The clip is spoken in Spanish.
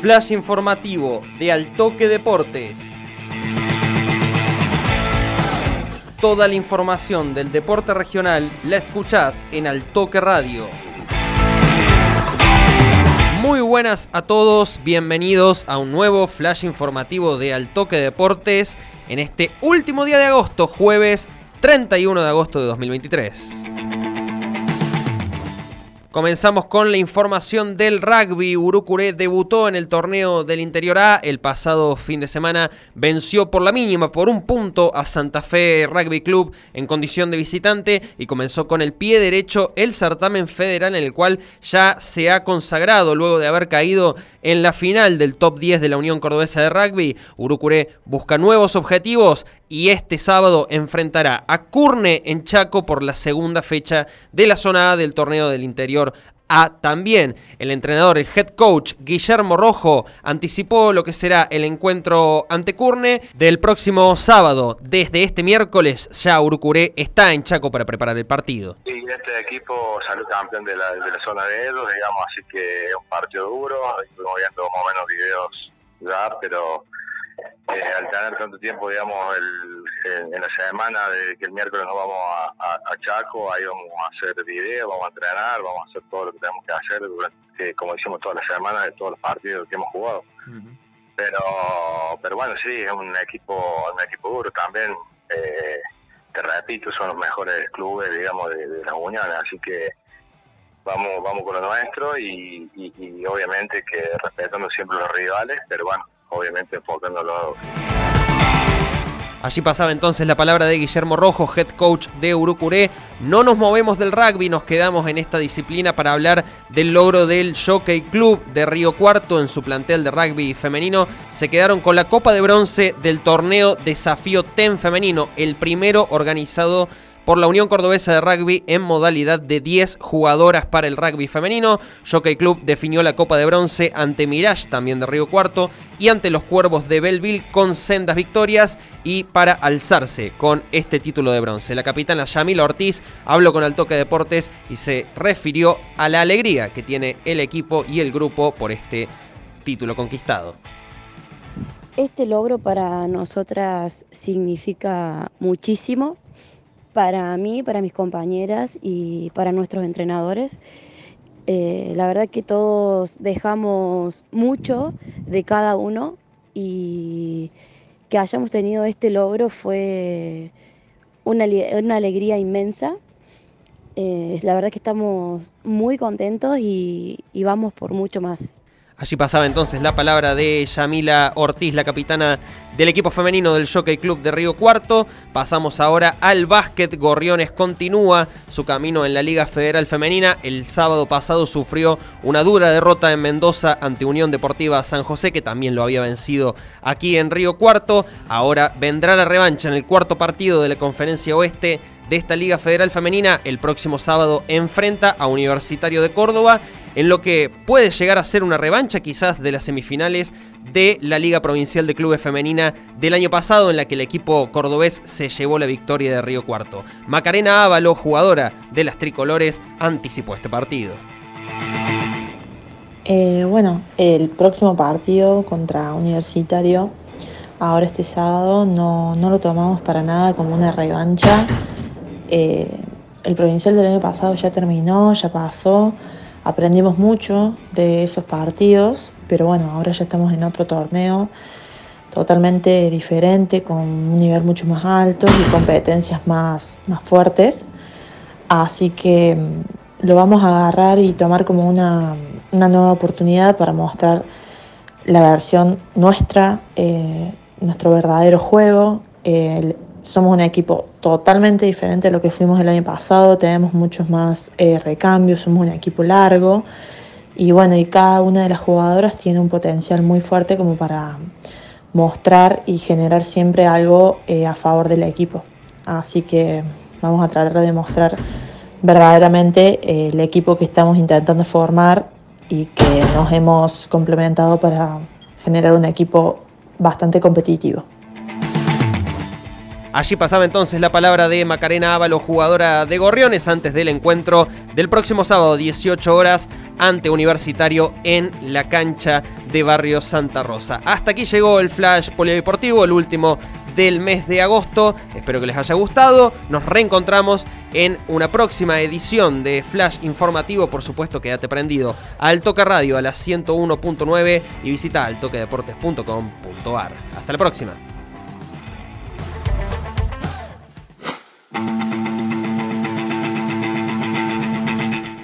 Flash informativo de Altoque Deportes. Toda la información del deporte regional la escuchás en Altoque Radio. Muy buenas a todos, bienvenidos a un nuevo flash informativo de Altoque Deportes en este último día de agosto, jueves 31 de agosto de 2023. Comenzamos con la información del rugby. Urucuré debutó en el torneo del Interior A el pasado fin de semana. Venció por la mínima, por un punto, a Santa Fe Rugby Club en condición de visitante y comenzó con el pie derecho el certamen federal en el cual ya se ha consagrado luego de haber caído en la final del top 10 de la Unión Cordobesa de Rugby. Urucuré busca nuevos objetivos y este sábado enfrentará a Curne en Chaco por la segunda fecha de la zona A del torneo del interior a también el entrenador, el head coach Guillermo Rojo anticipó lo que será el encuentro ante Curne del próximo sábado. Desde este miércoles ya Urucuré está en Chaco para preparar el partido. Sí, este equipo salió campeón de la, de la zona de Edo, digamos, así que es un partido duro, estuvimos viendo más o menos videos ya, pero eh, al tener tanto tiempo, digamos, el, en la semana de que el miércoles nos vamos a, Chaco, ahí vamos a hacer videos, vamos a entrenar, vamos a hacer todo lo que tenemos que hacer, durante, como hicimos toda la semana de todos los partidos que hemos jugado. Pero pero bueno, sí, es un equipo un equipo duro también. Eh, te repito, son los mejores clubes, digamos, de, la Unión, así que vamos vamos con lo nuestro y, y obviamente que respetando siempre los rivales, pero bueno, obviamente enfocándolo. Allí pasaba entonces la palabra de Guillermo Rojo, head coach de Urucuré. No nos movemos del rugby, nos quedamos en esta disciplina para hablar del logro del Jockey Club de Río Cuarto en su plantel de rugby femenino. Se quedaron con la Copa de Bronce del torneo Desafío TEN femenino, el primero organizado la Unión Cordobesa de Rugby en modalidad de 10 jugadoras para el rugby femenino. Jockey Club definió la Copa de Bronce ante Mirage, también de Río Cuarto, y ante los Cuervos de Belleville con sendas victorias y para alzarse con este título de bronce. La capitana Yamila Ortiz habló con Altoque Deportes y se refirió a la alegría que tiene el equipo y el grupo por este título conquistado. Este logro para nosotras significa muchísimo para mí, para mis compañeras y para nuestros entrenadores. Eh, la verdad que todos dejamos mucho de cada uno y que hayamos tenido este logro fue una, alegría inmensa. Eh, la verdad que estamos muy contentos y vamos por mucho más. Allí pasaba entonces la palabra de Yamila Ortiz, la capitana del equipo femenino del Jockey Club de Río Cuarto. Pasamos ahora al básquet. Gorriones continúa su camino en la Liga Federal Femenina. El sábado pasado sufrió una dura derrota en Mendoza ante Unión Deportiva San José, que también lo había vencido aquí en Río Cuarto. Ahora vendrá la revancha en el cuarto partido de la Conferencia Oeste de esta Liga Federal Femenina. El próximo sábado enfrenta a Universitario de Córdoba en lo que puede llegar a ser una revancha quizás de las semifinales de la Liga Provincial de Clubes Femenina del año pasado en la que el equipo cordobés se llevó la victoria de Río Cuarto. Macarena Ávalo, jugadora de las tricolores, anticipó este partido. Eh, bueno, el próximo partido contra Universitario, ahora este sábado, no, lo tomamos para nada como una revancha. Eh, el provincial del año pasado ya terminó, ya pasó aprendimos mucho de esos partidos, pero bueno, ahora ya estamos en otro torneo totalmente diferente, con un nivel mucho más alto y competencias más, más fuertes. Así que mm, lo vamos a agarrar y tomar como una, nueva oportunidad para mostrar la versión nuestra, eh, nuestro verdadero juego, somos un equipo totalmente diferente a lo que fuimos el año pasado, tenemos muchos más eh, recambios, somos un equipo largo y bueno, y cada una de las jugadoras tiene un potencial muy fuerte como para mostrar y generar siempre algo eh, a favor del equipo. Así que vamos a tratar de mostrar verdaderamente eh, el equipo que estamos intentando formar y que nos hemos complementado para generar un equipo bastante competitivo. Allí pasaba entonces la palabra de Macarena Ávalo, jugadora de Gorriones, antes del encuentro del próximo sábado, 18 horas, ante Universitario en la cancha de Barrio Santa Rosa. Hasta aquí llegó el Flash Polideportivo, el último del mes de agosto. Espero que les haya gustado. Nos reencontramos en una próxima edición de Flash Informativo. Por supuesto, quédate prendido al Toque Radio a las 101.9 y visita altoquedeportes.com.ar. Hasta la próxima.